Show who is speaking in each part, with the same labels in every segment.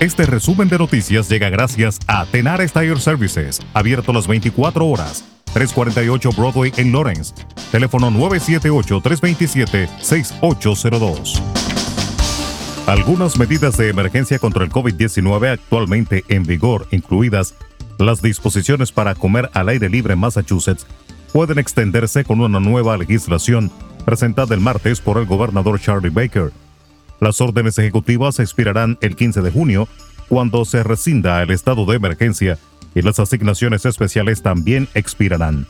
Speaker 1: Este resumen de noticias llega gracias a Tenar Tire Services, abierto las 24 horas. 348 Broadway en Lawrence. Teléfono 978-327-6802. Algunas medidas de emergencia contra el COVID-19 actualmente en vigor, incluidas las disposiciones para comer al aire libre en Massachusetts, pueden extenderse con una nueva legislación presentada el martes por el gobernador Charlie Baker. Las órdenes ejecutivas expirarán el 15 de junio, cuando se rescinda el estado de emergencia y las asignaciones especiales también expirarán.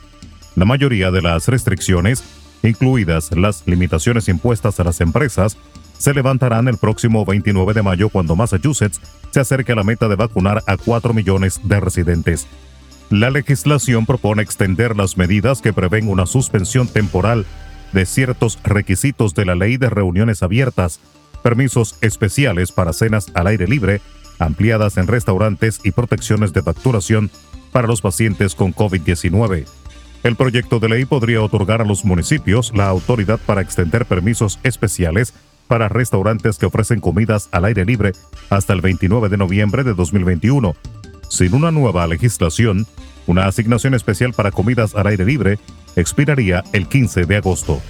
Speaker 1: La mayoría de las restricciones, incluidas las limitaciones impuestas a las empresas, se levantarán el próximo 29 de mayo cuando Massachusetts se acerque a la meta de vacunar a 4 millones de residentes. La legislación propone extender las medidas que prevén una suspensión temporal de ciertos requisitos de la ley de reuniones abiertas, permisos especiales para cenas al aire libre, ampliadas en restaurantes y protecciones de facturación para los pacientes con COVID-19. El proyecto de ley podría otorgar a los municipios la autoridad para extender permisos especiales para restaurantes que ofrecen comidas al aire libre hasta el 29 de noviembre de 2021. Sin una nueva legislación, una asignación especial para comidas al aire libre expiraría el 15 de agosto.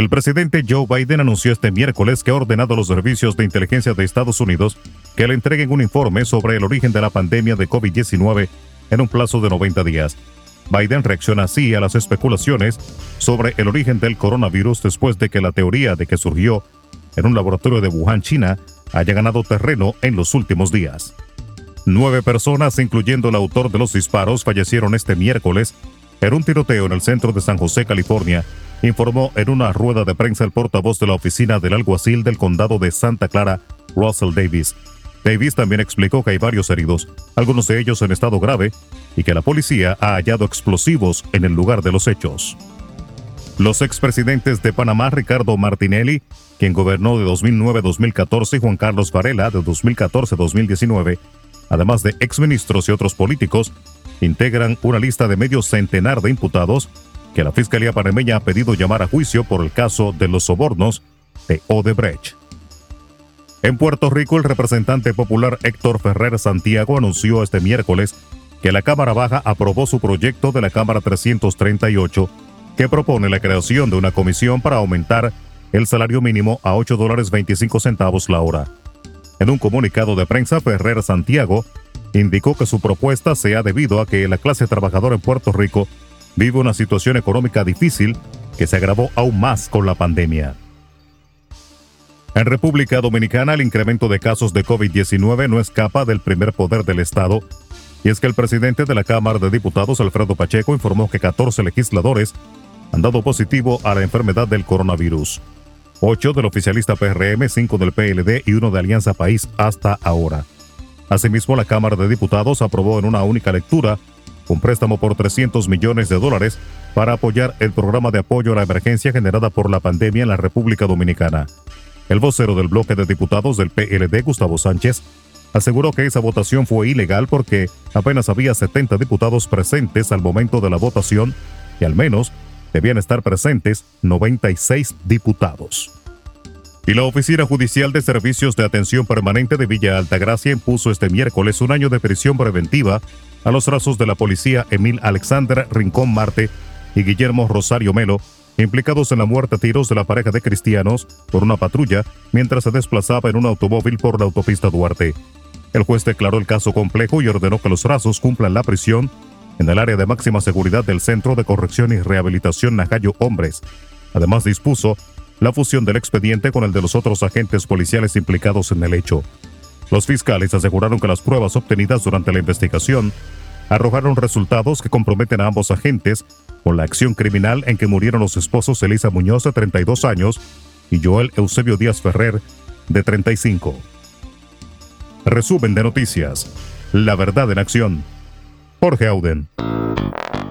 Speaker 1: El presidente Joe Biden anunció este miércoles que ha ordenado a los servicios de inteligencia de Estados Unidos que le entreguen un informe sobre el origen de la pandemia de COVID-19 en un plazo de 90 días. Biden reacciona así a las especulaciones sobre el origen del coronavirus después de que la teoría de que surgió en un laboratorio de Wuhan, China, haya ganado terreno en los últimos días. Nueve personas, incluyendo el autor de los disparos, fallecieron este miércoles en un tiroteo en el centro de San José, California, informó en una rueda de prensa el portavoz de la oficina del alguacil del condado de Santa Clara, Russell Davis. Davis también explicó que hay varios heridos, algunos de ellos en estado grave, y que la policía ha hallado explosivos en el lugar de los hechos. Los expresidentes de Panamá, Ricardo Martinelli, quien gobernó de 2009-2014, y Juan Carlos Varela, de 2014-2019, además de exministros y otros políticos, integran una lista de medio centenar de imputados que la Fiscalía panameña ha pedido llamar a juicio por el caso de los sobornos de Odebrecht. En Puerto Rico, el representante popular Héctor Ferrer Santiago anunció este miércoles que la Cámara Baja aprobó su proyecto de la Cámara 338 que propone la creación de una comisión para aumentar el salario mínimo a 8 dólares 25 centavos la hora. En un comunicado de prensa, Ferrer Santiago indicó que su propuesta se ha debido a que la clase trabajadora en Puerto Rico vive una situación económica difícil que se agravó aún más con la pandemia. En República Dominicana, el incremento de casos de COVID-19 no escapa del primer poder del Estado, y es que el presidente de la Cámara de Diputados, Alfredo Pacheco, informó que 14 legisladores han dado positivo a la enfermedad del coronavirus. Ocho del oficialista PRM, cinco del PLD y uno de Alianza País hasta ahora. Asimismo, la Cámara de Diputados aprobó en una única lectura un préstamo por 300 millones de dólares para apoyar el programa de apoyo a la emergencia generada por la pandemia en la República Dominicana. El vocero del bloque de diputados del PLD, Gustavo Sánchez, aseguró que esa votación fue ilegal porque apenas había 70 diputados presentes al momento de la votación y al menos debían estar presentes 96 diputados. Y la Oficina Judicial de Servicios de Atención Permanente de Villa Altagracia impuso este miércoles un año de prisión preventiva a los brazos de la policía Emil Alexander Rincón Marte y Guillermo Rosario Melo, implicados en la muerte a tiros de la pareja de cristianos por una patrulla mientras se desplazaba en un automóvil por la autopista Duarte. El juez declaró el caso complejo y ordenó que los brazos cumplan la prisión en el área de máxima seguridad del Centro de Corrección y Rehabilitación Najayo Hombres. Además dispuso la fusión del expediente con el de los otros agentes policiales implicados en el hecho. Los fiscales aseguraron que las pruebas obtenidas durante la investigación arrojaron resultados que comprometen a ambos agentes con la acción criminal en que murieron los esposos Elisa Muñoz de 32 años y Joel Eusebio Díaz Ferrer de 35. Resumen de noticias. La verdad en acción. Jorge Auden.